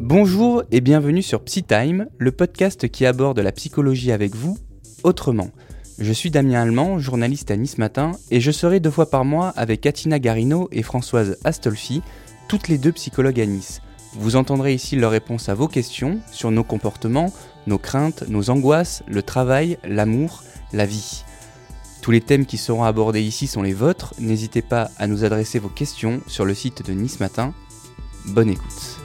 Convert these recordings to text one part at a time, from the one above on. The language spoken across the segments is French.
Bonjour et bienvenue sur PsyTime, le podcast qui aborde la psychologie avec vous autrement. Je suis Damien Allemand, journaliste à Nice Matin, et je serai deux fois par mois avec Katina Garino et Françoise Astolfi, toutes les deux psychologues à Nice. Vous entendrez ici leurs réponses à vos questions sur nos comportements, nos craintes, nos angoisses, le travail, l'amour, la vie. Tous les thèmes qui seront abordés ici sont les vôtres, n'hésitez pas à nous adresser vos questions sur le site de Nice Matin. Bonne écoute.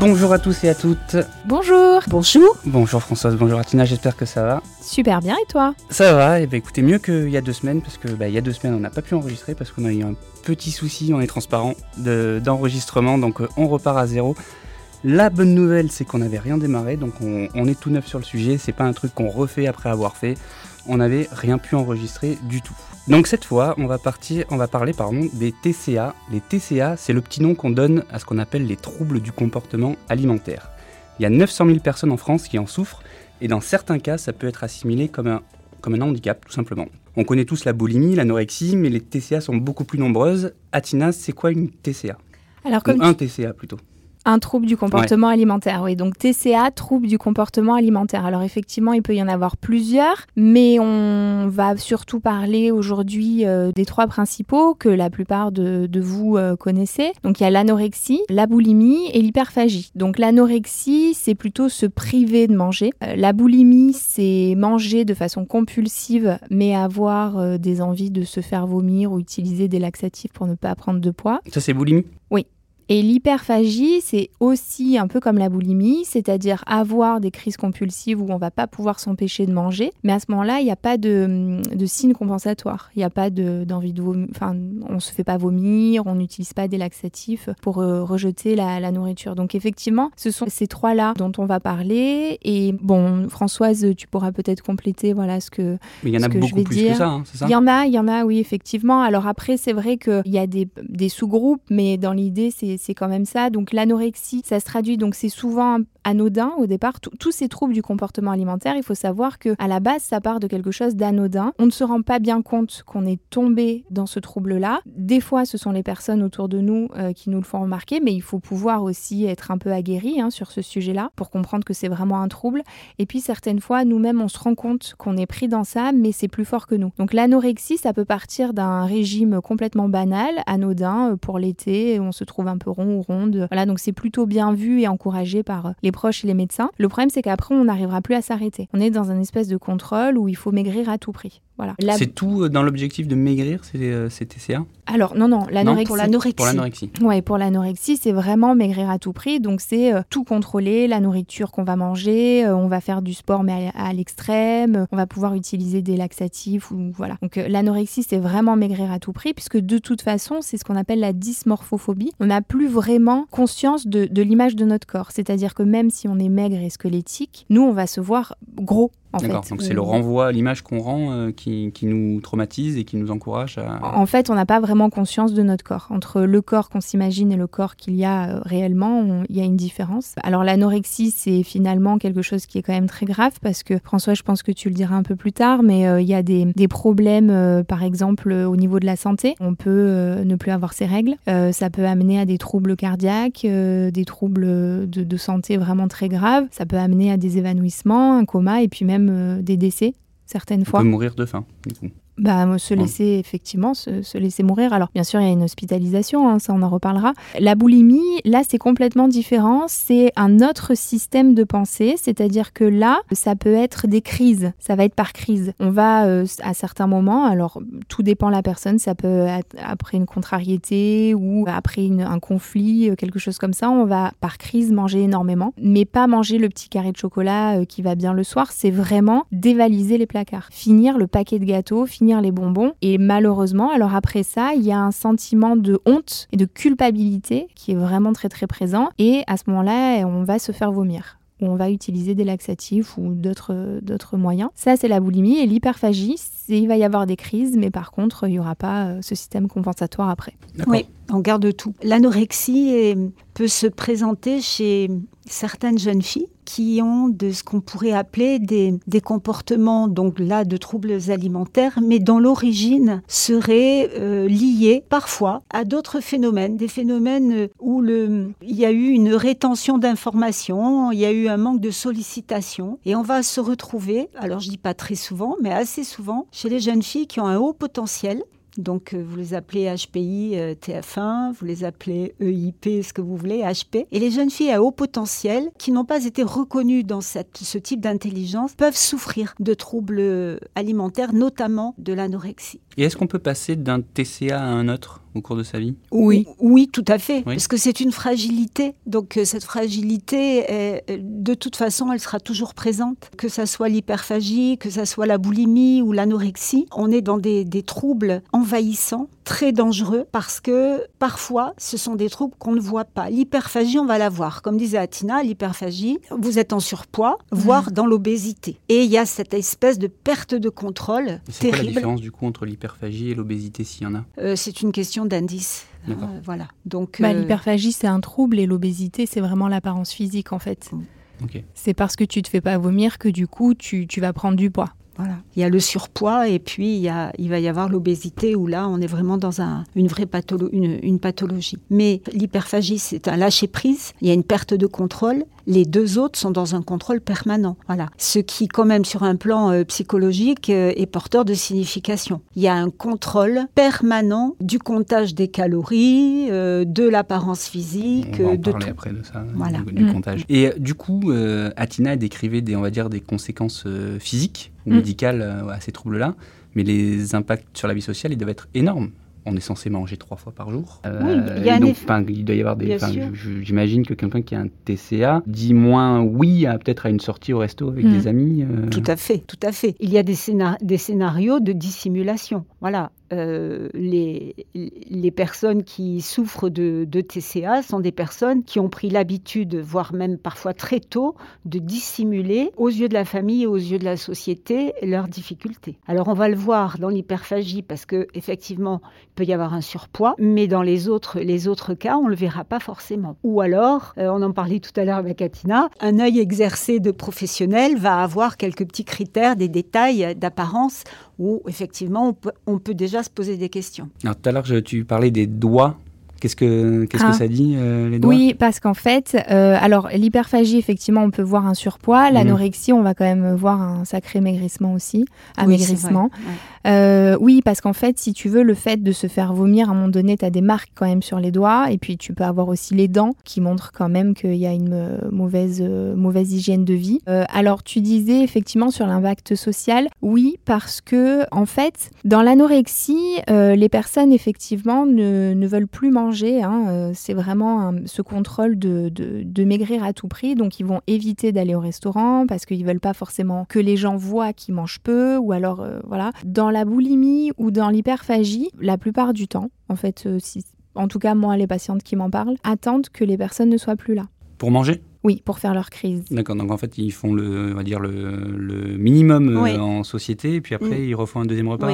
Bonjour à tous et à toutes. Bonjour. Bonjour. Bonjour Françoise, bonjour Atina, j'espère que ça va. Super bien et toi? Ça va, et bah écoutez, mieux qu'il y a deux semaines, parce que bah, il y a deux semaines on n'a pas pu enregistrer parce qu'on a eu un petit souci, on est transparent, d'enregistrement, donc euh, on repart à zéro. La bonne nouvelle, c'est qu'on n'avait rien démarré, donc on, on, est tout neuf sur le sujet, c'est pas un truc qu'on refait après avoir fait, on n'avait rien pu enregistrer du tout. Donc cette fois, on va, partir, on va parler pardon, des TCA. Les TCA, c'est le petit nom qu'on donne à ce qu'on appelle les troubles du comportement alimentaire. Il y a 900 000 personnes en France qui en souffrent, et dans certains cas, ça peut être assimilé comme un, comme un handicap, tout simplement. On connaît tous la boulimie, l'anorexie, mais les TCA sont beaucoup plus nombreuses. Atina, c'est quoi une TCA Alors, comme Ou un TCA plutôt un trouble du comportement ouais. alimentaire, oui. Donc TCA, trouble du comportement alimentaire. Alors effectivement, il peut y en avoir plusieurs, mais on va surtout parler aujourd'hui euh, des trois principaux que la plupart de, de vous euh, connaissez. Donc il y a l'anorexie, la boulimie et l'hyperphagie. Donc l'anorexie, c'est plutôt se priver de manger. Euh, la boulimie, c'est manger de façon compulsive, mais avoir euh, des envies de se faire vomir ou utiliser des laxatifs pour ne pas prendre de poids. Ça, c'est boulimie? Oui. Et l'hyperphagie, c'est aussi un peu comme la boulimie, c'est-à-dire avoir des crises compulsives où on va pas pouvoir s'empêcher de manger, mais à ce moment-là, il n'y a pas de, de signe compensatoire. Il n'y a pas d'envie de, de vomir, enfin, on se fait pas vomir, on n'utilise pas des laxatifs pour euh, rejeter la, la, nourriture. Donc effectivement, ce sont ces trois-là dont on va parler. Et bon, Françoise, tu pourras peut-être compléter, voilà ce que. Mais il y en a beaucoup je vais plus dire. que ça, hein, c'est ça? Il y en a, il y en a, oui, effectivement. Alors après, c'est vrai qu'il y a des, des sous-groupes, mais dans l'idée, c'est c'est quand même ça. Donc l'anorexie, ça se traduit, donc c'est souvent anodin au départ. Tous ces troubles du comportement alimentaire, il faut savoir que à la base, ça part de quelque chose d'anodin. On ne se rend pas bien compte qu'on est tombé dans ce trouble-là. Des fois, ce sont les personnes autour de nous euh, qui nous le font remarquer, mais il faut pouvoir aussi être un peu aguerri hein, sur ce sujet-là pour comprendre que c'est vraiment un trouble. Et puis certaines fois, nous-mêmes, on se rend compte qu'on est pris dans ça, mais c'est plus fort que nous. Donc l'anorexie, ça peut partir d'un régime complètement banal, anodin, euh, pour l'été, on se trouve un peu rond ou ronde. Voilà, donc c'est plutôt bien vu et encouragé par les proches et les médecins. Le problème, c'est qu'après, on n'arrivera plus à s'arrêter. On est dans un espèce de contrôle où il faut maigrir à tout prix. Voilà. La... C'est tout dans l'objectif de maigrir, c'est euh, TCA Alors, non, non, l'anorexie. Pour l'anorexie. Pour l'anorexie. Ouais, pour l'anorexie, c'est vraiment maigrir à tout prix. Donc, c'est euh, tout contrôler, la nourriture qu'on va manger, euh, on va faire du sport, mais à, à l'extrême, on va pouvoir utiliser des laxatifs, ou voilà. Donc, euh, l'anorexie, c'est vraiment maigrir à tout prix, puisque de toute façon, c'est ce qu'on appelle la dysmorphophobie. On n'a plus vraiment conscience de, de l'image de notre corps. C'est-à-dire que même si on est maigre et squelettique, nous, on va se voir gros D'accord, donc c'est le renvoi à l'image qu'on rend euh, qui, qui, nous traumatise et qui nous encourage à... En fait, on n'a pas vraiment conscience de notre corps. Entre le corps qu'on s'imagine et le corps qu'il y a euh, réellement, il y a une différence. Alors l'anorexie, c'est finalement quelque chose qui est quand même très grave parce que, François, je pense que tu le diras un peu plus tard, mais euh, il y a des, des problèmes, euh, par exemple, au niveau de la santé. On peut euh, ne plus avoir ses règles. ça peut amener à des troubles cardiaques, des troubles de, de santé vraiment très graves. Ça peut amener à des évanouissements, un coma et puis même euh, des décès certaines fois. On peut mourir de faim, du coup. Bah, se laisser effectivement se, se, laisser mourir. Alors bien sûr il y a une hospitalisation, hein, ça on en reparlera. La boulimie, là c'est complètement différent. C'est un autre système de pensée, c'est-à-dire que là ça peut être des crises. Ça va être par crise. On va euh, à certains moments, alors tout dépend de la personne. Ça peut être après une contrariété ou après une, un conflit, euh, quelque chose comme ça. On va par crise manger énormément, mais pas manger le petit carré de chocolat euh, qui va bien le soir. C'est vraiment dévaliser les placards, finir le paquet de gâteaux, finir les bonbons. Et malheureusement, alors après ça, il y a un sentiment de honte et de culpabilité qui est vraiment très très présent. Et à ce moment-là, on va se faire vomir où on va utiliser des laxatifs ou d'autres moyens. Ça, c'est la boulimie. Et l'hyperphagie, il va y avoir des crises, mais par contre, il n'y aura pas ce système compensatoire après. Oui. On garde tout. L'anorexie peut se présenter chez certaines jeunes filles qui ont de ce qu'on pourrait appeler des, comportements, donc là, de troubles alimentaires, mais dont l'origine serait euh, liée parfois à d'autres phénomènes, des phénomènes où le, il y a eu une rétention d'informations, il y a eu un manque de sollicitation, et on va se retrouver, alors je dis pas très souvent, mais assez souvent, chez les jeunes filles qui ont un haut potentiel, donc, euh, vous les appelez HPI, euh, TF1, vous les appelez EIP, ce que vous voulez, HP. Et les jeunes filles à haut potentiel, qui n'ont pas été reconnues dans ce type d'intelligence, peuvent souffrir de troubles alimentaires, notamment de l'anorexie. Et est-ce qu'on peut passer d'un TCA à un autre? Au cours de sa vie Oui, oui, tout à fait, parce que c'est une fragilité. Donc euh, cette fragilité, de toute façon, elle sera toujours présente, que ça soit l'hyperphagie, que ça soit la boulimie ou l'anorexie. On est dans des, des troubles envahissants, très dangereux, parce que parfois, ce sont des troubles qu'on ne voit pas. L'hyperphagie, on va la voir. Comme disait Atina, l'hyperphagie, vous êtes en surpoids, voire dans l'obésité. Et il y a cette espèce de perte de contrôle C'est quoi la différence du coup entre l'hyperphagie et l'obésité s'il y en a? Euh, C'est une question d'indice. Euh, voilà. Donc bah, euh, l'hyperphagie c'est un trouble et l'obésité c'est vraiment l'apparence physique en fait. Mm. C'est parce que tu te fais pas vomir que du coup tu, tu vas prendre du poids. Voilà. Il y a le surpoids et puis il, y a, il va y avoir l'obésité où là, on est vraiment dans un, une vraie une, pathologie. Mais l'hyperphagie, c'est un lâcher-prise, il y a une perte de contrôle. Les deux autres sont dans un contrôle permanent. Voilà. Ce qui, quand même, sur un plan euh, psychologique, euh, est porteur de signification. Il y a un contrôle permanent du comptage des calories, euh, de l'apparence physique, on va en de parler après de ça, voilà. du, mm. comptage. Et du coup, Atina décrivait des, on va dire, des conséquences physiques ou mm. médicales à ces troubles-là, mais les impacts sur la vie sociale, ils doivent être énormes on est censé manger trois fois par jour. oui, euh, il y a donc, il doit y avoir des. J'imagine que quelqu'un qui a un TCA dit moins oui à peut-être à une sortie au resto avec des hmm. amis. Euh. Tout à fait, tout à fait. Il y a des, des scénarios de dissimulation. Voilà, euh, les, personnes qui souffrent de, TCA sont des personnes qui ont pris l'habitude, voire même parfois très tôt, de dissimuler aux yeux de la famille et aux yeux de la société leurs difficultés. Alors on va le voir dans l'hyperphagie parce que effectivement il peut y avoir un surpoids, mais dans les autres, les autres cas on le verra pas forcément. Ou alors, euh, on en parlait tout à l'heure avec Katina, un œil exercé de professionnel va avoir quelques petits critères, des détails d'apparence où effectivement on peut, déjà se poser des questions. Alors tout à l'heure tu parlais des doigts Qu'est-ce que, qu'est-ce que ah. ça dit, euh, les doigts Oui, parce qu'en fait, euh, alors l'hyperphagie, effectivement, on peut voir un surpoids. Mhm. L'anorexie, on va quand même voir un sacré maigrissement aussi, amaigrissement. Oui, euh, oui, parce qu'en fait, si tu veux, le fait de se faire vomir, à un moment donné, tu as des marques quand même sur les doigts. Et puis, tu peux avoir aussi les dents qui montrent quand même qu'il y a une mauvaise, mauvaise hygiène de vie. alors, tu disais effectivement sur l'impact social. Oui, parce que, en fait, dans l'anorexie, les personnes, effectivement, ne, ne veulent plus manger Hein, euh, c'est vraiment ce contrôle de, maigrir à tout prix. Donc ils vont éviter d'aller au restaurant parce qu'ils veulent pas forcément que les gens voient qu'ils mangent peu ou alors euh, voilà. Dans la boulimie ou dans l'hyperphagie, la plupart du temps, en fait, euh, en tout cas moi les patientes qui m'en parlent, attendent que les personnes ne soient plus là. Pour manger? Oui, pour faire leur crise. D'accord, donc en fait, ils font le, on va dire le, minimum euh, en société, et puis après, mm. ils refont un deuxième repas.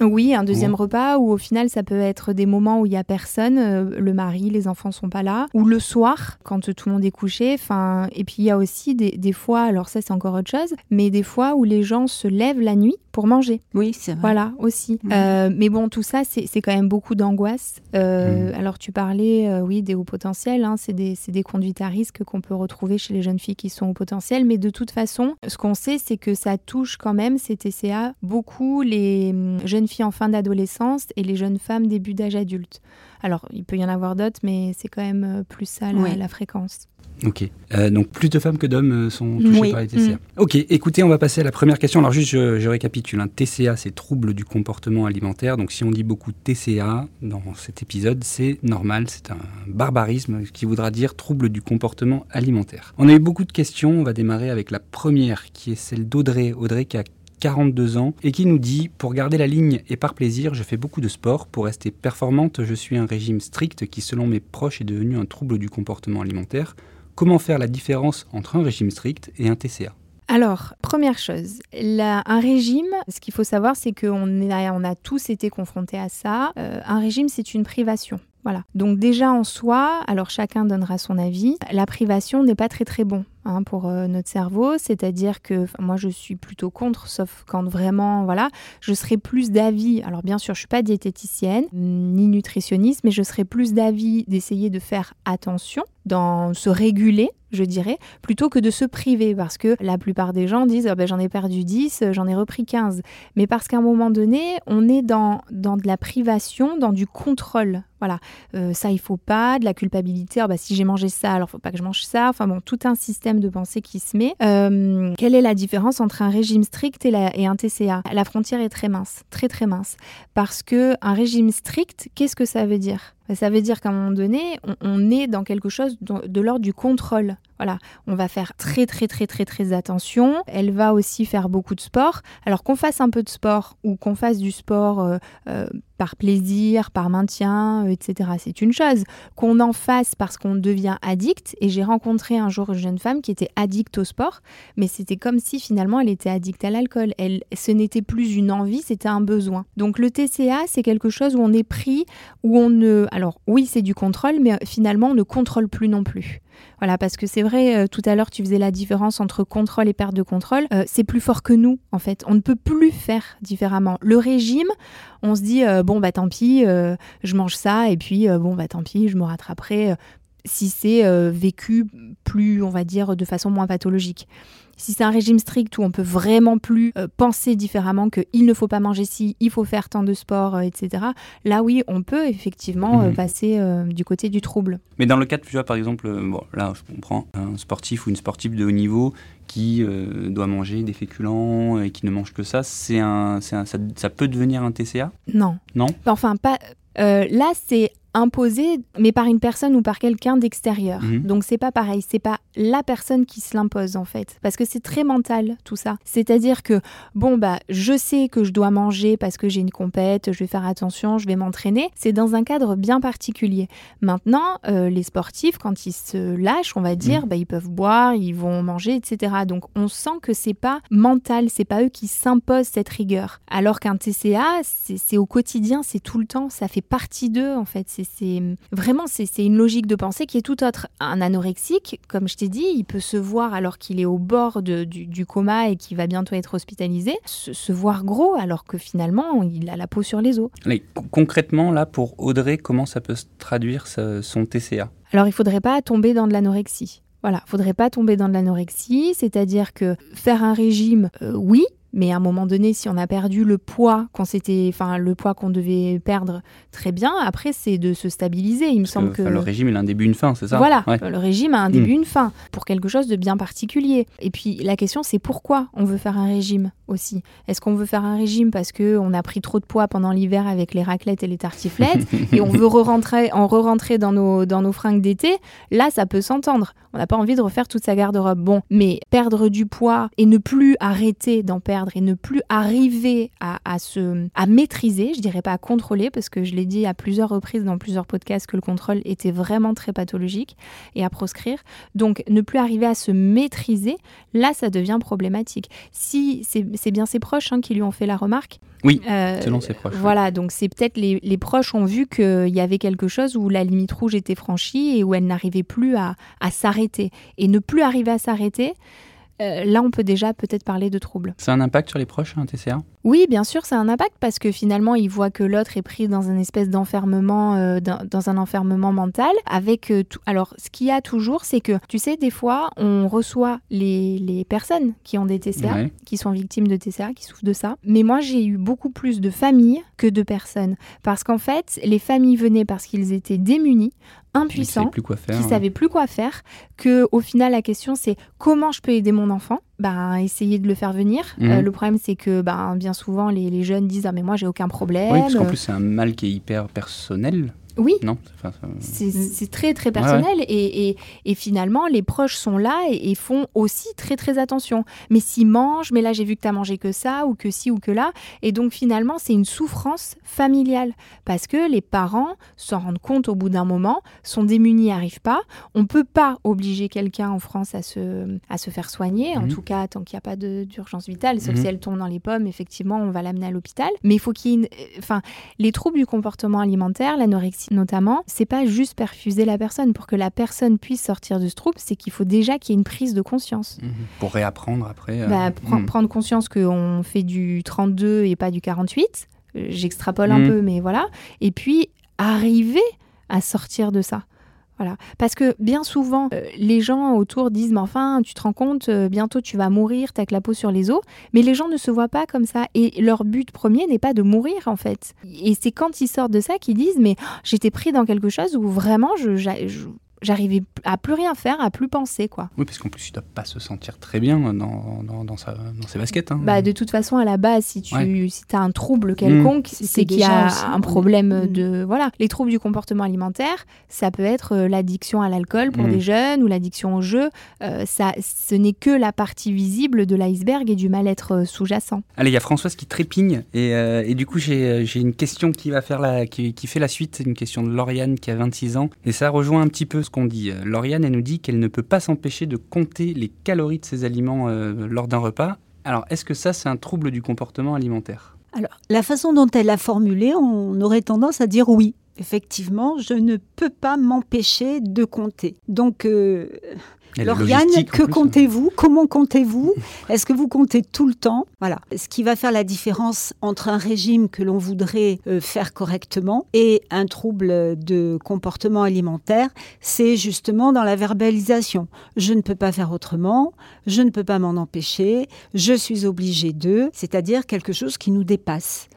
Oui, euh, un deuxième repas où au final, ça peut être des moments où il n'y a personne, euh, le mari, les enfants sont pas là, ou le soir, quand tout le monde est couché. Enfin, et puis il y a aussi des, des fois, alors ça c'est encore autre chose, mais des fois où les gens se lèvent la nuit pour manger. Oui, c'est vrai. Voilà, aussi. Mm. mais bon, tout ça, c'est quand même beaucoup d'angoisse. Mm. Alors tu parlais, oui, des hauts potentiels, hein, c'est des, des conduites à risque qu'on peut retrouver chez les jeunes filles qui sont au potentiel. Mais de toute façon, ce qu'on sait, c'est que ça touche quand même, ces TCA, beaucoup les hum, jeunes filles en fin d'adolescence et les jeunes femmes début d'âge adulte. Alors, il peut y en avoir d'autres, mais c'est quand même euh, plus ça la fréquence. Ok. Euh, donc plus de femmes que d'hommes euh, sont touchés par les TCA. Mm. Ok, écoutez, on va passer à la première question. Alors juste, je, récapitule. Un TCA, c'est trouble du comportement alimentaire. Donc si on dit beaucoup TCA dans cet épisode, c'est normal, c'est un barbarisme qui voudra dire trouble du comportement alimentaire. On a eu beaucoup de questions. On va démarrer avec la première, qui est celle d'Audrey. Audrey qui a 42 ans et qui nous dit Pour garder la ligne et par plaisir, je fais beaucoup de sport. Pour rester performante, je suis un régime strict qui, selon mes proches, est devenu un trouble du comportement alimentaire. Comment faire la différence entre un régime strict et un TCA alors, première chose, un régime, ce qu'il faut savoir, c'est qu'on on a tous été confrontés à ça. Euh, un régime, c'est une privation. Voilà. Donc déjà en soi, alors chacun donnera son avis, la privation n'est pas très très bon. Hein, pour euh, notre cerveau, c'est-à-dire que moi je suis plutôt contre, sauf quand vraiment, voilà, je serais plus d'avis, alors bien sûr je suis pas diététicienne ni nutritionniste, mais je serais plus d'avis d'essayer de faire attention, dans se réguler, je dirais, plutôt que de se priver, parce que la plupart des gens disent oh ben, j'en ai perdu 10, j'en ai repris 15, mais parce qu'à un moment donné, on est dans, dans de la privation, dans du contrôle. Voilà, euh, ça il faut pas, de la culpabilité. Oh, bah, si j'ai mangé ça, alors faut pas que je mange ça. Enfin bon, tout un système de pensée qui se met. Euh, quelle est la différence entre un régime strict et, et un TCA La frontière est très mince, très très mince, parce que un régime strict, qu'est-ce que ça veut dire? Ça veut dire qu'à un moment donné, on, est dans quelque chose de, l'ordre du contrôle. Voilà, on va faire très très très très très attention. Elle va aussi faire beaucoup de sport. Alors qu'on fasse un peu de sport ou qu'on fasse du sport euh, euh, par plaisir, par maintien, euh, etc. C'est une chose. Qu'on en fasse parce qu'on devient addict. Et j'ai rencontré un jour une jeune femme qui était addicte au sport, mais c'était comme si finalement elle était addicte à l'alcool. Elle, ce n'était plus une envie, c'était un besoin. Donc le TCA, c'est quelque chose où on est pris, où on ne... Alors oui, c'est du contrôle, mais finalement on ne contrôle plus non plus. Voilà, parce que c'est vrai, euh, tout à l'heure, tu faisais la différence entre contrôle et perte de contrôle. Euh, c'est plus fort que nous, en fait. On ne peut plus faire différemment. Le régime, on se dit, euh, bon, bah tant pis, je mange ça, et puis, bon, bah tant pis, je me rattraperai si c'est vécu plus, on va dire, de façon moins pathologique. Si c'est un régime strict où on peut vraiment plus euh, penser différemment qu'il ne faut pas manger ci, il faut faire tant de sport, euh, etc. Là, oui, on peut effectivement euh, mhm. passer du côté du trouble. Mais dans le cas, tu vois, par exemple, bon, là, je comprends, un sportif ou une sportive de haut niveau qui doit manger des féculents et qui ne mange que ça, c'est un, ça, ça, peut devenir un TCA Non. Non? Enfin, pas. là, c'est imposé, mais par une personne ou par quelqu'un d'extérieur. Mhm. Donc c'est pas pareil, c'est pas la personne qui se l'impose en fait, parce que c'est très mental tout ça. C'est-à-dire que bon bah je sais que je dois manger parce que j'ai une compète, je vais faire attention, je vais m'entraîner. C'est dans un cadre bien particulier. Maintenant, euh, les sportifs quand ils se lâchent, on va dire, mhm. bah, ils peuvent boire, ils vont manger, etc. Donc on sent que c'est pas mental, c'est pas eux qui s'imposent cette rigueur. Alors qu'un TCA, c'est au quotidien, c'est tout le temps, ça fait partie d'eux en fait. C'est c'est vraiment c'est une logique de pensée qui est tout autre. Un anorexique, comme je t'ai dit, il peut se voir alors qu'il est au bord du, coma et qu'il va bientôt être hospitalisé, se, voir gros alors que finalement il a la peau sur les os. concrètement, là, pour Audrey, comment ça peut se traduire son TCA Alors il faudrait pas tomber dans de l'anorexie. Voilà, faudrait pas tomber dans de l'anorexie, c'est-à-dire que faire un régime, euh, oui, mais à un moment donné, si on a perdu le poids qu'on s'était, enfin le poids qu'on devait perdre, très bien. Après, c'est de se stabiliser. Il me semble que, le régime, il a un début, une fin, c'est ça? Voilà, le régime a un début, hmm. une fin pour quelque chose de bien particulier. Et puis la question, c'est pourquoi on veut faire un régime aussi? Est-ce qu'on veut faire un régime parce que on a pris trop de poids pendant l'hiver avec les raclettes et les tartiflettes et on veut re-rentrer, en re-rentrer dans nos dans nos fringues d'été? Là, ça peut s'entendre. On n'a pas envie de refaire toute sa garde-robe. Bon, mais perdre du poids et ne plus arrêter d'en perdre et ne plus arriver à, à, se, à maîtriser, je dirais pas à contrôler, parce que je l'ai dit à plusieurs reprises dans plusieurs podcasts que le contrôle était vraiment très pathologique et à proscrire. Donc ne plus arriver à se maîtriser, là ça devient problématique. Si c'est bien ses proches hein, qui lui ont fait la remarque. Oui, euh, selon ses proches. Voilà, donc c'est peut-être les, les, proches ont vu qu'il y avait quelque chose où la limite rouge était franchie et où elle n'arrivait plus à, à s'arrêter. Et ne plus arriver à s'arrêter, euh, là, on peut déjà peut-être parler de troubles. C'est un impact sur les proches, un TCA Oui, bien sûr, c'est un impact parce que finalement, ils voient que l'autre est pris dans un espèce d'enfermement, euh, dans, un enfermement mental. Avec euh, tout. Alors, ce qu'il y a toujours, c'est que, tu sais, des fois, on reçoit les, les personnes qui ont des TCA, qui sont victimes de TCA, qui souffrent de ça. Mais moi, j'ai eu beaucoup plus de familles que de personnes. Parce qu'en fait, les familles venaient parce qu'ils étaient démunis, impuissants, qui ne savaient plus quoi faire, que au final la question c'est comment je peux aider mon enfant bah, essayer de le faire venir. Mhm. Euh, le problème, c'est que bah, bien souvent, les, les, jeunes disent Ah, mais moi, j'ai aucun problème. Oui, parce qu'en plus, c'est un mal qui est hyper personnel. Oui, non, c'est très très personnel Et, et, et, finalement les proches sont là et, font aussi très très attention. Mais s'ils mangent, mais là j'ai vu que tu as mangé que ça ou que ci ou que là. Et donc finalement c'est une souffrance familiale parce que les parents s'en rendent compte au bout d'un moment, sont démunis, n'arrivent pas. On peut pas obliger quelqu'un en France à se, à se faire soigner, en mhm. tout cas tant qu'il n'y a pas d'urgence vitale, sauf mhm. si elle tombe dans les pommes, effectivement on va l'amener à l'hôpital. Mais il faut qu'il y ait... Enfin, les troubles du comportement alimentaire, l'anorexie, notamment, c'est pas juste perfuser la personne. Pour que la personne puisse sortir de ce trouble, c'est qu'il faut déjà qu'il y ait une prise de conscience. Mhm. Pour réapprendre après. euh, Bah, mhm. Prendre conscience qu'on fait du 32 et pas du 48. Euh, J'extrapole un Mhm. peu, mais voilà. Et puis, arriver à sortir de ça. Voilà. Parce que bien souvent, euh, les gens autour disent Mais enfin, tu te rends compte, euh, bientôt tu vas mourir, t'as que la peau sur les os. Mais les gens ne se voient pas comme ça. Et leur but premier n'est pas de mourir, en fait. Et c'est quand ils sortent de ça qu'ils disent Mais j'étais pris dans quelque chose où vraiment, je- j'arrivais à plus rien faire, à plus penser, quoi. Oui, parce qu'en plus, il doit pas se sentir très bien dans, dans, dans, sa, dans ses baskets. hein. Bah, de toute façon, à la base, si tu Ouais. si as un trouble quelconque, c'est qu'il y a aussi, un problème Mm. de... Voilà. Les troubles du comportement alimentaire, ça peut être euh, l'addiction à l'alcool pour Mm. des jeunes ou l'addiction au jeu. Euh, ça, ce n'est que la partie visible de l'iceberg et du mal-être euh, sous-jacent. Allez, il y a Françoise qui trépigne. Et, euh, et du coup, j'ai j'ai une question qui, va faire la, qui, qui fait la suite. C'est une question de Lauriane qui a 26 ans. Et ça rejoint un petit peu ce qu'on dit. Euh, Lauriane, elle nous dit qu'elle ne peut pas s'empêcher de compter les calories de ses aliments euh, lors d'un repas. Alors, est-ce que ça, c'est un trouble du comportement alimentaire? Alors, la façon dont elle l'a formulé, on aurait tendance à dire oui. Effectivement, je ne peux pas m'empêcher de compter. Donc, euh, Lauriane, que hein. comptez-vous? Comment comptez-vous? Est-ce que vous comptez tout le temps? Voilà. Ce qui va faire la différence entre un régime que l'on voudrait euh, faire correctement et un trouble de comportement alimentaire, c'est justement dans la verbalisation. Je ne peux pas faire autrement, je ne peux pas m'en empêcher, je suis obligé de, c'est-à-dire quelque chose qui nous dépasse.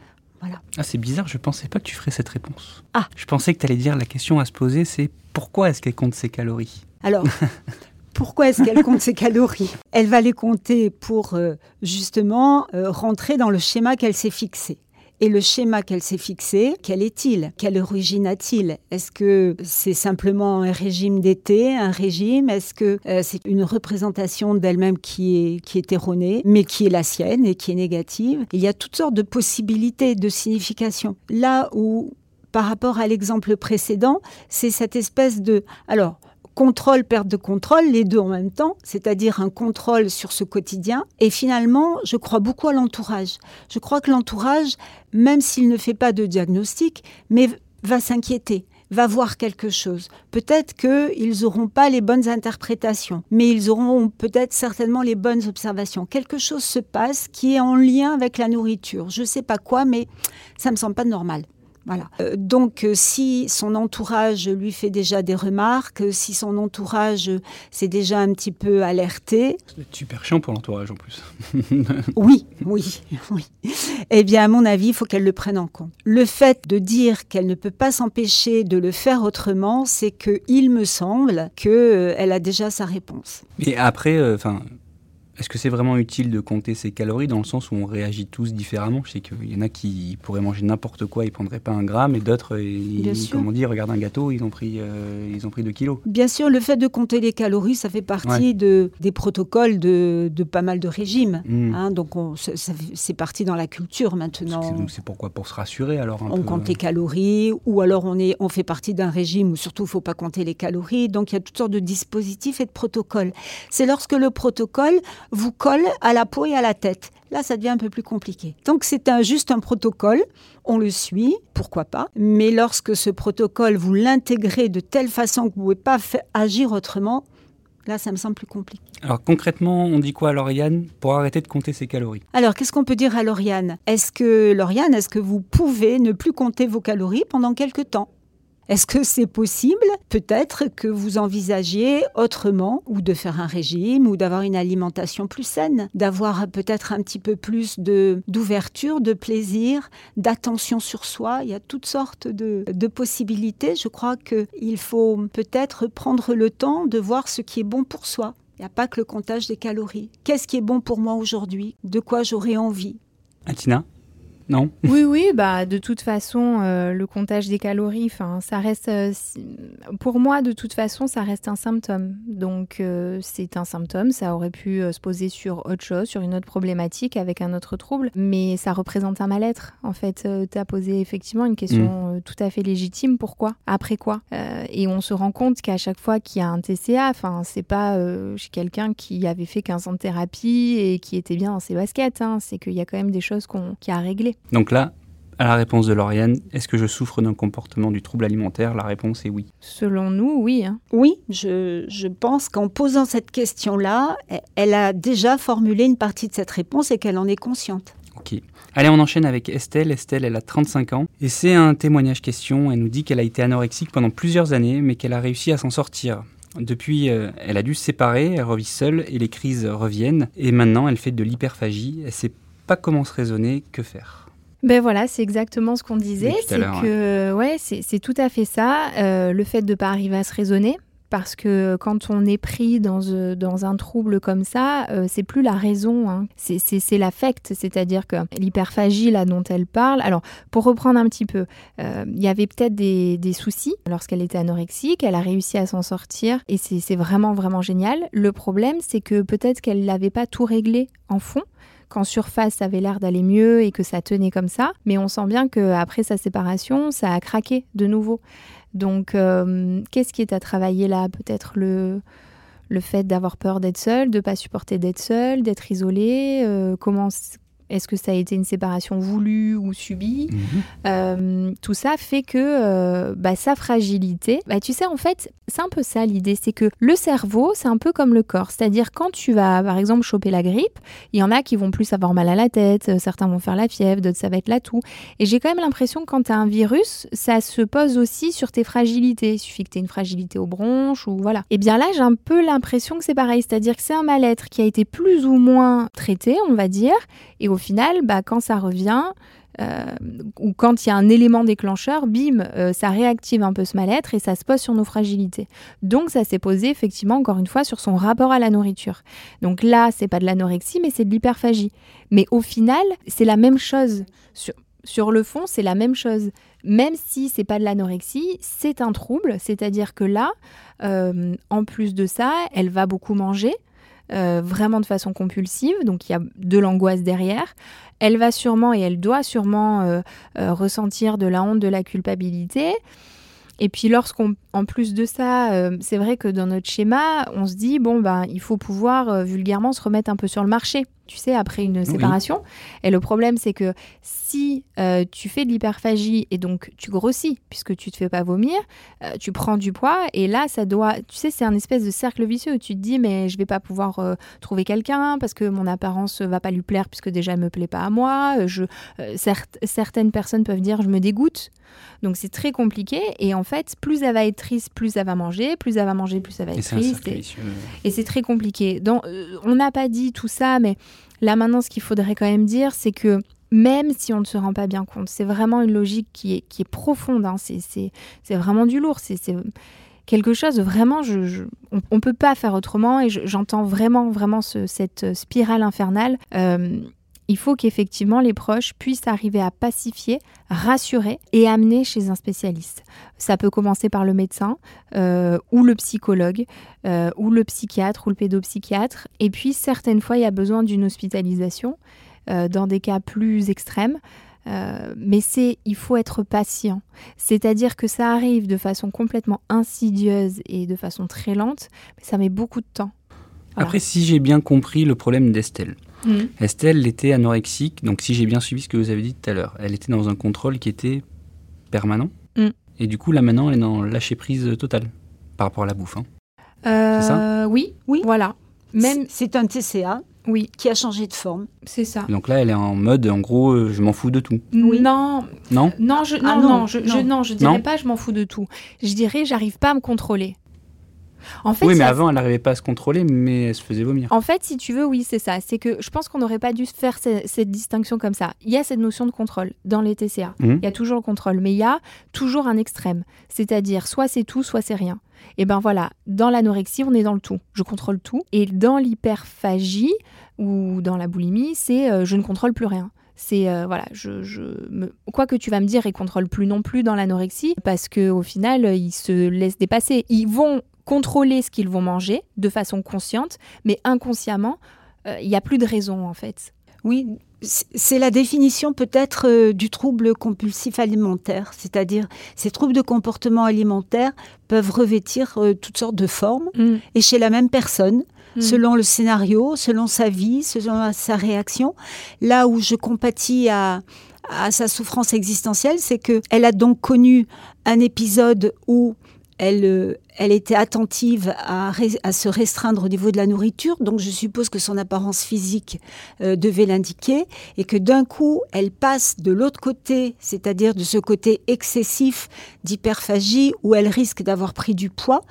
Ah, c'est bizarre, je pensais pas que tu ferais cette réponse. Ah. Je pensais que tu allais dire la question à se poser, c'est pourquoi est-ce qu'elle compte ses calories? Alors, pourquoi est-ce qu'elle compte ses calories? Elle va les compter pour euh, justement euh, rentrer dans le schéma qu'elle s'est fixé. Et le schéma qu'elle s'est fixé, quel est-il? Quelle origine a-t-il? Est-ce que c'est simplement un régime d'été, un régime? Est-ce que euh, c'est une représentation d'elle-même qui est, qui est erronée, mais qui est la sienne et qui est négative? Il y a toutes sortes de possibilités de signification. Là où, par rapport à l'exemple précédent, c'est cette espèce de... Alors, contrôle, perte de contrôle, les deux en même temps, c'est-à-dire un contrôle sur ce quotidien. Et finalement, je crois beaucoup à l'entourage. Je crois que l'entourage, même s'il ne fait pas de diagnostic, mais va s'inquiéter va voir quelque chose. Peut-être qu'ils n'auront pas les bonnes interprétations, mais ils auront peut-être certainement les bonnes observations. Quelque chose se passe qui est en lien avec la nourriture. Je ne sais pas quoi, mais ça me semble pas normal. Voilà. Euh, donc, euh, si son entourage lui fait déjà des remarques, euh, si son entourage s'est déjà un petit peu alerté, être super chiant pour l'entourage en plus. oui, oui, oui. Eh bien, à mon avis, il faut qu'elle le prenne en compte. Le fait de dire qu'elle ne peut pas s'empêcher de le faire autrement, c'est que il me semble qu'elle a déjà sa réponse. Mais après, euh, enfin, est-ce que c'est vraiment utile de compter ses calories dans le sens où on réagit tous différemment? Je sais qu'il y en a qui pourraient manger n'importe quoi, ils prendraient pas un gramme, et d'autres, euh, comme on dit, regardent un gâteau, ils ont pris, euh, ils ont pris 2 kilos. Bien sûr, le fait de compter les calories, ça fait partie de, des protocoles de, de pas mal de régimes. Hmm. hein. donc, c'est parti dans la culture maintenant. c'est- pourquoi Pour se rassurer alors un on peu. compte les calories, ou alors on, est, on fait partie d'un régime où surtout il ne faut pas compter les calories. Donc il y a toutes sortes de dispositifs et de protocoles. C'est lorsque le protocole vous colle à la peau et à la tête. Là, ça devient un peu plus compliqué. Donc c'est un, juste un protocole, on le suit, pourquoi pas. Mais lorsque ce protocole, vous l'intégrez de telle façon que vous ne pouvez pas agir autrement, là, ça me semble plus compliqué. Alors concrètement, on dit quoi à Lauriane pour arrêter de compter ses calories? Alors, qu'est-ce qu'on peut dire à Lauriane? Est-ce que, Lauriane, est-ce que vous pouvez ne plus compter vos calories pendant quelque temps? Est-ce que c'est possible Peut-être que vous envisagiez autrement, ou de faire un régime, ou d'avoir une alimentation plus saine, d'avoir peut-être un petit peu plus de d'ouverture, de plaisir, d'attention sur soi? Il y a toutes sortes de, de possibilités. Je crois qu'il faut peut-être prendre le temps de voir ce qui est bon pour soi. Il n'y a pas que le comptage des calories. Qu'est-ce qui est bon pour moi aujourd'hui? De quoi j'aurais envie? Atina Non Oui, oui, bah de toute façon, euh, le comptage des calories, ça reste, euh, pour moi, de toute façon, ça reste un symptôme. Donc, euh, c'est un symptôme. Ça aurait pu se poser sur autre chose, sur une autre problématique, avec un autre trouble, mais ça représente un mal-être. En fait, tu as posé effectivement une question euh, tout à fait légitime. Pourquoi? Après quoi? Et on se rend compte qu'à chaque fois qu'il y a un TCA, enfin, c'est pas chez quelqu'un qui avait fait 15 ans de thérapie et qui était bien dans ses baskets. hein. C'est qu'il y a quand même des choses qu'on qui a à régler. Donc là, à la réponse de Lauriane, est-ce que je souffre d'un comportement du trouble alimentaire? La réponse est oui. Selon nous, oui. Hein. Oui, je, je pense qu'en posant cette question-là, elle a déjà formulé une partie de cette réponse et qu'elle en est consciente. Ok. Allez, on enchaîne avec Estelle. Estelle, elle a 35 ans et c'est un témoignage question. Elle nous dit qu'elle a été anorexique pendant plusieurs années, mais qu'elle a réussi à s'en sortir. Depuis, euh, elle a dû se séparer, elle revit seule et les crises reviennent. Et maintenant, elle fait de l'hyperphagie. Elle sait pas comment se raisonner, que faire? Ben voilà, c'est exactement ce qu'on disait. C'est que, ouais, c'est tout à fait ça. Euh, le fait de ne pas arriver à se raisonner, parce que quand on est pris dans, euh, dans un trouble comme ça, euh, c'est plus la raison, hein. c'est l'affect, c'est-à-dire que l'hyperphagie là dont elle parle. Alors, pour reprendre un petit peu, il y avait peut-être des, des, soucis lorsqu'elle était anorexique, elle a réussi à s'en sortir et c'est vraiment vraiment génial. Le problème, c'est que peut-être qu'elle n'avait pas tout réglé en fond qu'en surface ça avait l'air d'aller mieux et que ça tenait comme ça, mais on sent bien qu'après sa séparation, ça a craqué de nouveau. Donc, euh, qu'est-ce qui est à travailler là? Peut-être le, fait d'avoir peur d'être seul, de ne pas supporter d'être seul, d'être isolé, euh, comment, est-ce que ça a été une séparation voulue ou subie mhm. euh, Tout ça fait que euh, bah, sa fragilité, bah, tu sais, en fait, c'est un peu ça l'idée, c'est que le cerveau, c'est un peu comme le corps. C'est-à-dire quand tu vas, par exemple, choper la grippe, il y en a qui vont plus avoir mal à la tête, euh, certains vont faire la fièvre, d'autres ça va être la toux. Et j'ai quand même l'impression que quand tu as un virus, ça se pose aussi sur tes fragilités. Il suffit que tu aies une fragilité aux bronches ou voilà. Et eh bien là, j'ai un peu l'impression que c'est pareil, c'est-à-dire que c'est un mal-être qui a été plus ou moins traité, on va dire, et au final, bah, quand ça revient, euh, ou quand il y a un élément déclencheur, bim, euh, ça réactive un peu ce mal-être et ça se pose sur nos fragilités. Donc ça s'est posé effectivement encore une fois sur son rapport à la nourriture. Donc là, c'est pas de l'anorexie, mais c'est de l'hyperphagie. Mais au final, c'est la même chose. Sur, sur le fond, c'est la même chose. Même si c'est pas de l'anorexie, c'est un trouble, c'est-à-dire que là, euh, en plus de ça, elle va beaucoup manger. Euh, vraiment de façon compulsive, donc il y a de l'angoisse derrière. Elle va sûrement et elle doit sûrement euh, euh, ressentir de la honte, de la culpabilité. Et puis lorsqu'on, en plus de ça, c'est vrai que dans notre schéma, on se dit bon ben il faut pouvoir vulgairement se remettre un peu sur le marché tu sais, après une séparation. Et le problème, c'est que si euh, tu fais de l'hyperphagie et donc tu grossis, puisque tu te fais pas vomir, euh, tu prends du poids et là, ça doit, tu sais, c'est un espèce de cercle vicieux où tu te dis, mais je vais pas pouvoir euh, trouver quelqu'un parce que mon apparence va pas lui plaire puisque déjà elle me plaît pas à moi. Je, certaines personnes peuvent dire, je me dégoûte. Donc c'est très compliqué et en fait, plus elle va être triste, plus elle va manger, plus elle va manger, plus elle va être triste. Et, c'est très compliqué. Donc, on n'a pas dit tout ça, mais Là maintenant, ce qu'il faudrait quand même dire, c'est que même si on ne se rend pas bien compte, c'est vraiment une logique qui est, qui est profonde, hein. c'est vraiment du lourd, c'est quelque chose vraiment, je, on ne peut pas faire autrement et j'entends vraiment, vraiment cette spirale infernale. Euh, il faut qu'effectivement les proches puissent arriver à pacifier, rassurer et amener chez un spécialiste. Ça peut commencer par le médecin euh, ou le psychologue euh, ou le psychiatre ou le pédopsychiatre. Et puis certaines fois, il y a besoin d'une hospitalisation euh, dans des cas plus extrêmes. mais c'est, il faut être patient. C'est-à-dire que ça arrive de façon complètement insidieuse et de façon très lente, mais ça met beaucoup de temps. Après, si j'ai bien compris le problème d'Estelle, Mm. Estelle était anorexique, donc si j'ai bien suivi ce que vous avez dit tout à l'heure, elle était dans un contrôle qui était permanent. Mm. Et du coup, là maintenant, elle est dans lâcher prise totale par rapport à la bouffe. Hein. c'est ça? Euh, Oui, oui. Voilà. Même... C'est un TCA oui. qui a changé de forme. C'est ça. Donc là, elle est en mode, en gros, euh, je m'en fous de tout. Oui. Non. Non? Non, je, ah non, non, je, non. Je, dirais pas je m'en fous de tout. Je dirais j'arrive pas à me contrôler oui, mais avant, elle n'arrivait pas à se contrôler, mais elle se faisait vomir. En fait, si tu veux, oui, c'est ça. C'est que je pense qu'on n'aurait pas dû faire cette, distinction comme ça. Il y a cette notion de contrôle dans les TCA. Mmh. Il y a toujours le contrôle, mais il y a toujours un extrême. C'est-à-dire, soit c'est tout, soit c'est rien. Et ben voilà, dans l'anorexie, on est dans le tout. Je contrôle tout. Et dans l'hyperphagie ou dans la boulimie, c'est euh, je ne contrôle plus rien c'est euh, voilà, je, je me... quoi que tu vas me dire, ils contrôlent plus non plus dans l'anorexie parce que au final, ils se laissent dépasser. Ils vont contrôler ce qu'ils vont manger de façon consciente, mais inconsciemment, euh, il n'y a plus de raison en fait. Oui, c'est la définition peut-être euh, du trouble compulsif alimentaire, c'est-à-dire ces troubles de comportement alimentaire peuvent revêtir euh, toutes sortes de formes mm. et chez la même personne. mm. selon le scénario, selon sa vie, selon sa réaction. Là où je compatis à, à sa souffrance existentielle, c'est que elle a donc connu un épisode où elle, euh, elle était attentive à, se restreindre au niveau de la nourriture, donc je suppose que son apparence physique euh, devait l'indiquer, et que d'un coup, elle passe de l'autre côté, c'est-à-dire de ce côté excessif d'hyperphagie, où elle risque d'avoir pris du poids,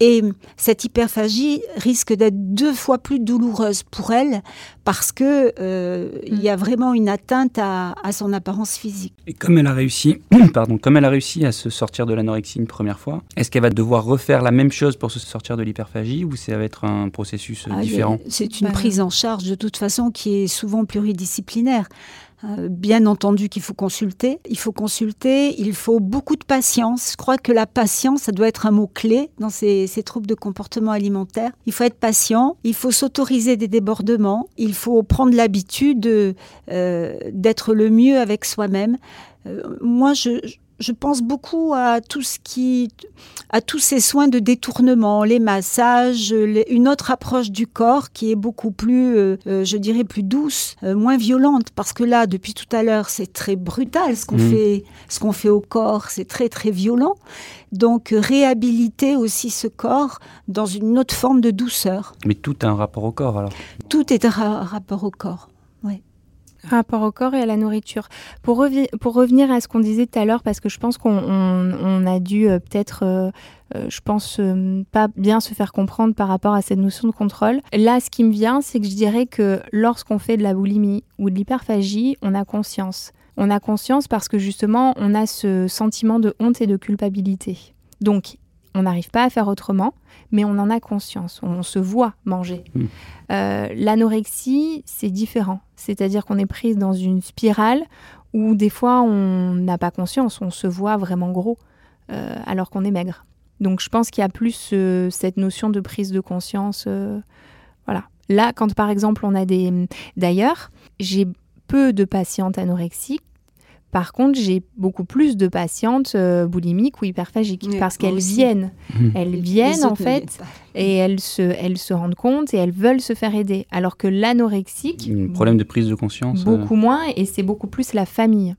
et cette hyperphagie risque d'être deux fois plus douloureuse pour elle, parce que euh, il y a vraiment une atteinte à, à, son apparence physique. Et comme elle a réussi, pardon, comme elle a réussi à se sortir de l'anorexie une première fois, est-ce qu'elle va devoir refaire la même chose pour se sortir de l'hyperphagie ou ça va être un processus euh, ah, différent? C'est une bah, prise en charge de toute façon qui est souvent pluridisciplinaire. Euh, bien entendu qu'il faut consulter. Il faut consulter, il faut beaucoup de patience. Je crois que la patience, ça doit être un mot-clé dans ces, troubles de comportement alimentaire. Il faut être patient, il faut s'autoriser des débordements, il faut prendre l'habitude euh, d'être le mieux avec soi-même. moi, je, je pense beaucoup à tout ce qui, à tous ces soins de détournement, les massages, une autre approche du corps qui est beaucoup plus, euh, euh, je dirais, plus douce, euh, moins violente, parce que là, depuis tout à l'heure, c'est très brutal ce qu'on mmh. fait, ce qu'on fait au corps, c'est très très violent. Donc réhabiliter aussi ce corps dans une autre forme de douceur. Mais tout a un rapport au corps alors. Tout est un rapport au corps. Rapport au corps et à la nourriture. Pour, pour revenir à ce qu'on disait tout à l'heure, parce que je pense qu'on a dû euh, peut-être, euh, euh, je pense, pas bien se faire comprendre par rapport à cette notion de contrôle. Là, ce qui me vient, c'est que je dirais que lorsqu'on fait de la boulimie ou de l'hyperphagie, on a conscience. On a conscience parce que justement, on a ce sentiment de honte et de culpabilité. Donc, on n'arrive pas à faire autrement, mais on en a conscience, on se voit manger. Hmm. Euh, l'anorexie, c'est différent, c'est-à-dire qu'on est prise dans une spirale où des fois on n'a pas conscience, on se voit vraiment gros euh, alors qu'on est maigre. Donc je pense qu'il y a plus euh, cette notion de prise de conscience. voilà. Là, quand par exemple on a des... D'ailleurs, j'ai peu de patientes anorexiques par contre, j'ai beaucoup plus de patientes euh, boulimiques ou hyperphagiques parce qu'elles viennent. Mmh. Elles viennent en fait et elles se, elles se rendent compte et elles veulent se faire aider. Alors que l'anorexique. Un problème de prise de conscience. Euh. Beaucoup moins et c'est beaucoup plus la famille.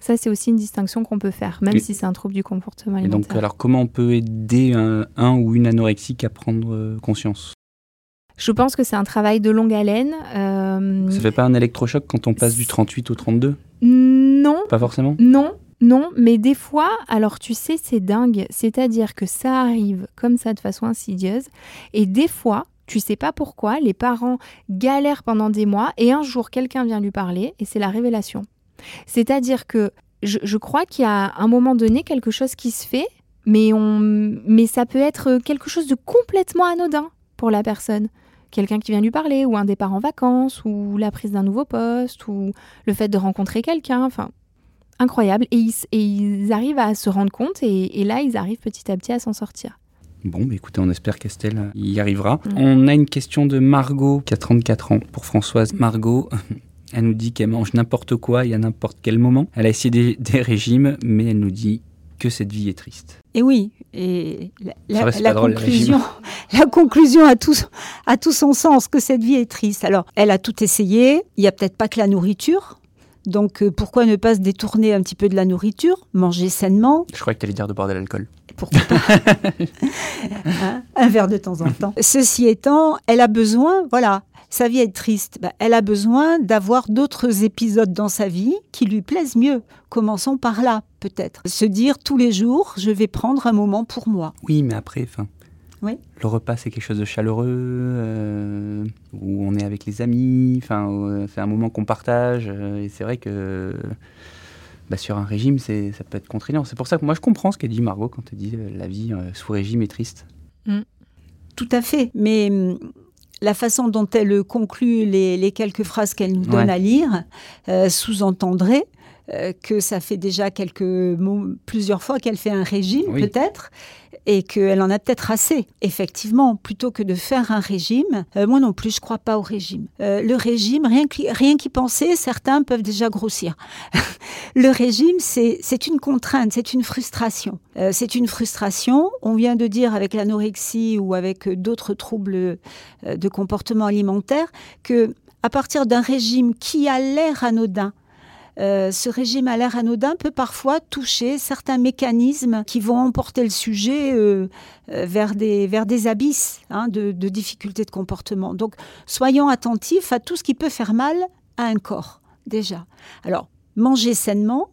Ça, c'est aussi une distinction qu'on peut faire, même si c'est un trouble du comportement alimentaire. Et donc, alors, comment on peut aider un, ou une anorexique à prendre euh, conscience? Je pense que c'est un travail de longue haleine. Euh... Ça fait pas un électrochoc quand on passe du 38 au 32 Non. Pas forcément? Non, non, mais des fois, alors tu sais, c'est dingue. C'est-à-dire que ça arrive comme ça de façon insidieuse. Et des fois, tu sais pas pourquoi, les parents galèrent pendant des mois et un jour, quelqu'un vient lui parler et c'est la révélation. C'est-à-dire que je, je crois qu'il y a un moment donné quelque chose qui se fait, mais, on, mais ça peut être quelque chose de complètement anodin pour la personne quelqu'un qui vient lui parler, ou un départ en vacances, ou la prise d'un nouveau poste, ou le fait de rencontrer quelqu'un, enfin, incroyable. Et ils, arrivent à se rendre compte, et, là, ils arrivent petit à petit à s'en sortir. Bon, bah écoutez, on espère qu'Estelle y arrivera. Mm. On a une question de Margot, qui a 34 ans, pour Françoise. Margot, elle nous dit qu'elle mange n'importe quoi et à n'importe quel moment. Elle a essayé des, des régimes, mais elle nous dit que cette vie est triste. Et oui, et la, conclusion, la conclusion a tout, a tout son sens, que cette vie est triste. Alors, elle a tout essayé, il n'y a peut-être pas que la nourriture, donc euh, pourquoi ne pas se détourner un petit peu de la nourriture, manger sainement Je crois que tu allais dire de boire de l'alcool. Pourquoi pas hein, Un verre de temps en temps. Ceci étant, elle a besoin, voilà, sa vie est triste. Bah, elle a besoin d'avoir d'autres épisodes dans sa vie qui lui plaisent mieux. Commençons par là, peut-être. Se dire tous les jours, je vais prendre un moment pour moi. Oui, mais après, enfin. Oui. Le repas, c'est quelque chose de chaleureux, euh, où on est avec les amis, enfin, euh, c'est un moment qu'on partage. Euh, et c'est vrai que bah, sur un régime, ça peut être contraignant. C'est pour ça que moi, je comprends ce qu'a dit Margot quand elle dit la vie sous régime est triste. Mm. Tout à fait. Mais hum, la façon dont elle conclut les, quelques phrases qu'elle nous donne à lire euh, sous-entendrait euh, que ça fait déjà quelques plusieurs fois qu'elle fait un régime, peut-être, et qu'elle en a peut-être assez. Effectivement, plutôt que de faire un régime, euh, moi non plus, je crois pas au régime. Euh, le régime, rien qu'y rien penser, certains peuvent déjà grossir. le régime, c'est une contrainte, c'est une frustration. c'est une frustration. On vient de dire avec l'anorexie ou avec d'autres troubles de comportement alimentaire que à partir d'un régime qui a l'air anodin, euh, ce régime à l'air anodin peut parfois toucher certains mécanismes qui vont emporter le sujet euh, euh, vers, des, vers des abysses hein, de, difficultés de comportement. Donc soyons attentifs à tout ce qui peut faire mal à un corps, déjà. Alors, manger sainement,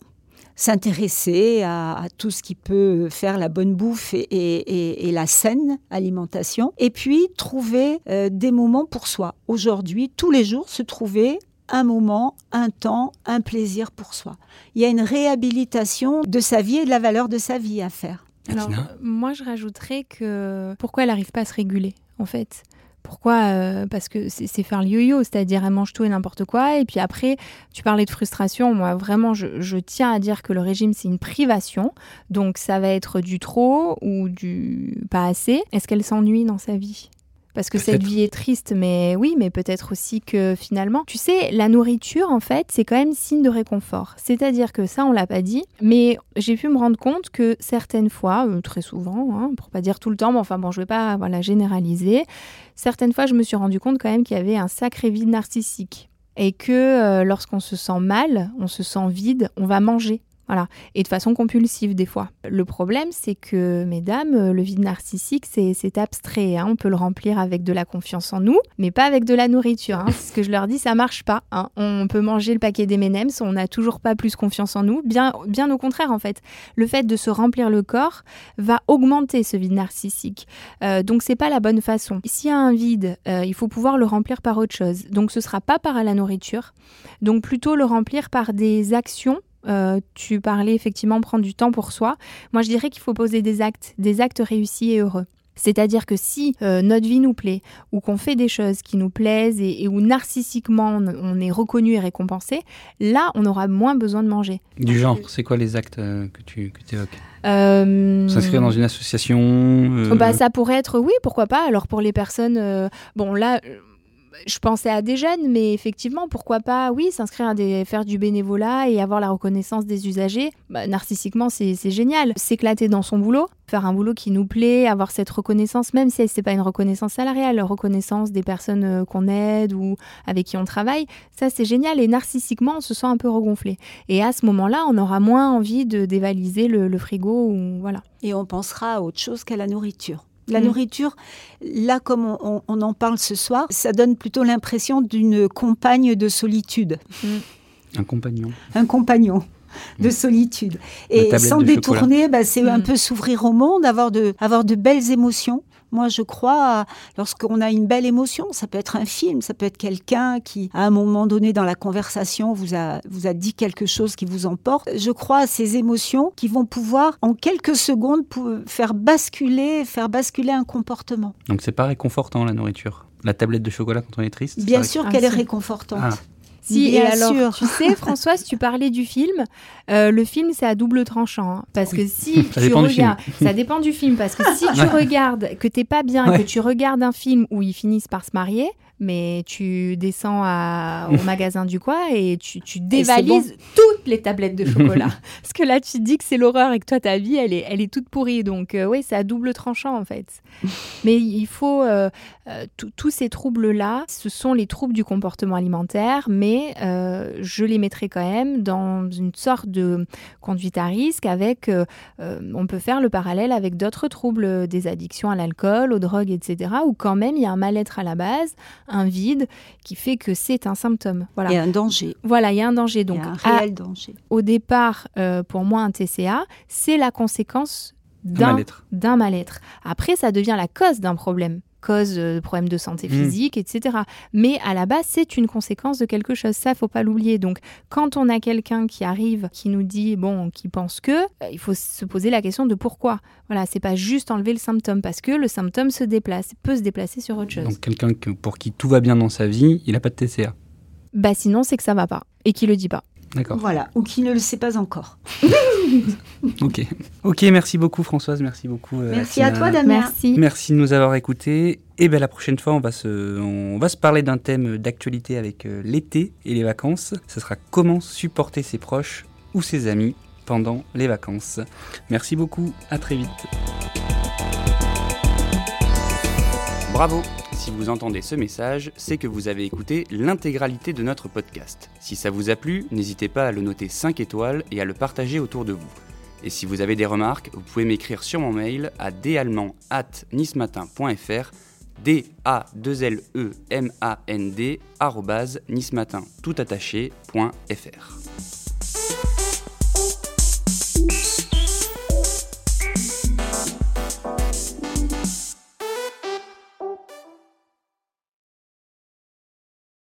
s'intéresser à, tout ce qui peut faire la bonne bouffe et, la saine alimentation. Et puis trouver des moments pour soi. Aujourd'hui, tous les jours, se trouver un moment, un temps, un plaisir pour soi. Il y a une réhabilitation de sa vie et de la valeur de sa vie à faire. Alors, moi, je rajouterais que pourquoi elle n'arrive pas à se réguler, en fait? Pourquoi euh, Parce que c'est faire le yo-yo, c'est-à-dire elle mange tout et n'importe quoi. Et puis après, tu parlais de frustration. Moi, vraiment, je, je tiens à dire que le régime, c'est une privation. Donc, ça va être du trop ou du pas assez. Est-ce qu'elle s'ennuie dans sa vie? Parce que cette vie est triste, mais oui, mais peut-être aussi que finalement, tu sais, la nourriture, en fait, c'est quand même signe de réconfort. C'est-à-dire que ça, on l'a pas dit, mais j'ai pu me rendre compte que certaines fois, euh, très souvent, hein, pour pas dire tout le temps, mais enfin bon, je vais pas voilà généraliser. Certaines fois, je me suis rendu compte quand même qu'il y avait un sacré vide narcissique et que euh, lorsqu'on se sent mal, on se sent vide, on va manger. Voilà. Et de façon compulsive des fois. Le problème, c'est que, mesdames, le vide narcissique, c'est abstrait. Hein. On peut le remplir avec de la confiance en nous, mais pas avec de la nourriture. Hein. Ce que je leur dis, ça marche pas. Hein. On peut manger le paquet d'M&M's, on n'a toujours pas plus confiance en nous. Bien, bien au contraire, en fait. Le fait de se remplir le corps va augmenter ce vide narcissique. Euh, donc, c'est pas la bonne façon. S'il y a un vide, euh, il faut pouvoir le remplir par autre chose. Donc, ce sera pas par la nourriture. Donc, plutôt le remplir par des actions euh, tu parlais effectivement prendre du temps pour soi. Moi, je dirais qu'il faut poser des actes, des actes réussis et heureux. C'est-à-dire que si euh, notre vie nous plaît, ou qu'on fait des choses qui nous plaisent et, où narcissiquement on, est reconnu et récompensé, là on aura moins besoin de manger. Du genre, c'est quoi les actes euh, que tu que évoques? S'inscrire dans une association bah, Ça pourrait être, oui, pourquoi pas. Alors pour les personnes, bon là je pensais à des jeunes, mais effectivement, pourquoi pas, oui, s'inscrire à des, faire du bénévolat et avoir la reconnaissance des usagers. Bah, narcissiquement, c'est génial. S'éclater dans son boulot, faire un boulot qui nous plaît, avoir cette reconnaissance, même si c'est pas une reconnaissance salariale, la reconnaissance des personnes euh, qu'on aide ou avec qui on travaille, ça c'est génial. Et narcissiquement, on se sent un peu regonflé. Et à ce moment-là, on aura moins envie de dévaliser le, le frigo ou voilà. Et on pensera à autre chose qu'à la nourriture. La mm. nourriture, là comme on, en parle ce soir, ça donne plutôt l'impression d'une compagne de solitude. Mm. Un compagnon. Un compagnon de mm. solitude. Et sans détourner, bah, c'est un peu s'ouvrir au monde, avoir de, avoir de belles émotions. Moi, je crois, lorsqu'on a une belle émotion, ça peut être un film, ça peut être quelqu'un qui, à un moment donné dans la conversation, vous a, vous a dit quelque chose qui vous emporte. Je crois à ces émotions qui vont pouvoir, en quelques secondes, faire basculer, faire basculer un comportement. Donc, c'est pas réconfortant, la nourriture? La tablette de chocolat quand on est triste? Bien sûr qu'elle est réconfortante. Ah. Si, et alors, tu sais, Françoise, tu parlais du film. Euh, le film, c'est à double tranchant. Hein. parce que si tu regardes. Ça dépend du film. Parce que si tu regardes, que t'es pas bien, que tu regardes un film où ils finissent par se marier, mais tu descends au magasin du coin et tu, dévalises toutes les tablettes de chocolat. Parce que là, tu dis que c'est l'horreur et que toi, ta vie, elle est, elle est toute pourrie. Donc, euh, oui, c'est à double tranchant, en fait. mais il faut. Euh, euh, tous ces troubles-là, ce sont les troubles du comportement alimentaire, mais je les mettrai quand même dans une sorte de conduite à risque avec. on peut faire le parallèle avec d'autres troubles, des addictions à l'alcool, aux drogues, etc., où quand même il y a un mal-être à la base, un vide qui fait que c'est un symptôme. Voilà. Et un danger. Voilà, il y a un danger. Donc, un réel danger. Au départ, euh, pour moi, un TCA, c'est la conséquence d'un mal-être. Après, ça devient la cause d'un problème cause de problèmes de santé mmh. physique, etc. Mais à la base, c'est une conséquence de quelque chose. Ça, faut pas l'oublier. Donc, quand on a quelqu'un qui arrive, qui nous dit, bon, qui pense que, euh, il faut se poser la question de pourquoi. Voilà, c'est pas juste enlever le symptôme parce que le symptôme se déplace, peut se déplacer sur autre chose. Donc, quelqu'un pour qui tout va bien dans sa vie, il n'a pas de TCA. Bah, sinon, c'est que ça va pas et qui le dit pas. D'accord. Voilà, ou qui ne le sait pas encore. ok. Ok, merci beaucoup Françoise, merci beaucoup. Euh, merci à toi Damien. Merci. Merci de nous avoir écoutés. Et bien la prochaine fois, on va se, on va se parler d'un thème d'actualité avec euh, l'été et les vacances. Ce sera comment supporter ses proches ou ses amis pendant les vacances. Merci beaucoup, à très vite. Bravo Si vous entendez ce message, c'est que vous avez écouté l'intégralité de notre podcast. Si ça vous a plu, n'hésitez pas à le noter 5 étoiles et à le partager autour de vous. Et si vous avez des remarques, vous pouvez m'écrire sur mon mail à dallemand@nismatin.fr d a 2 l e m a n d tout attaché.fr.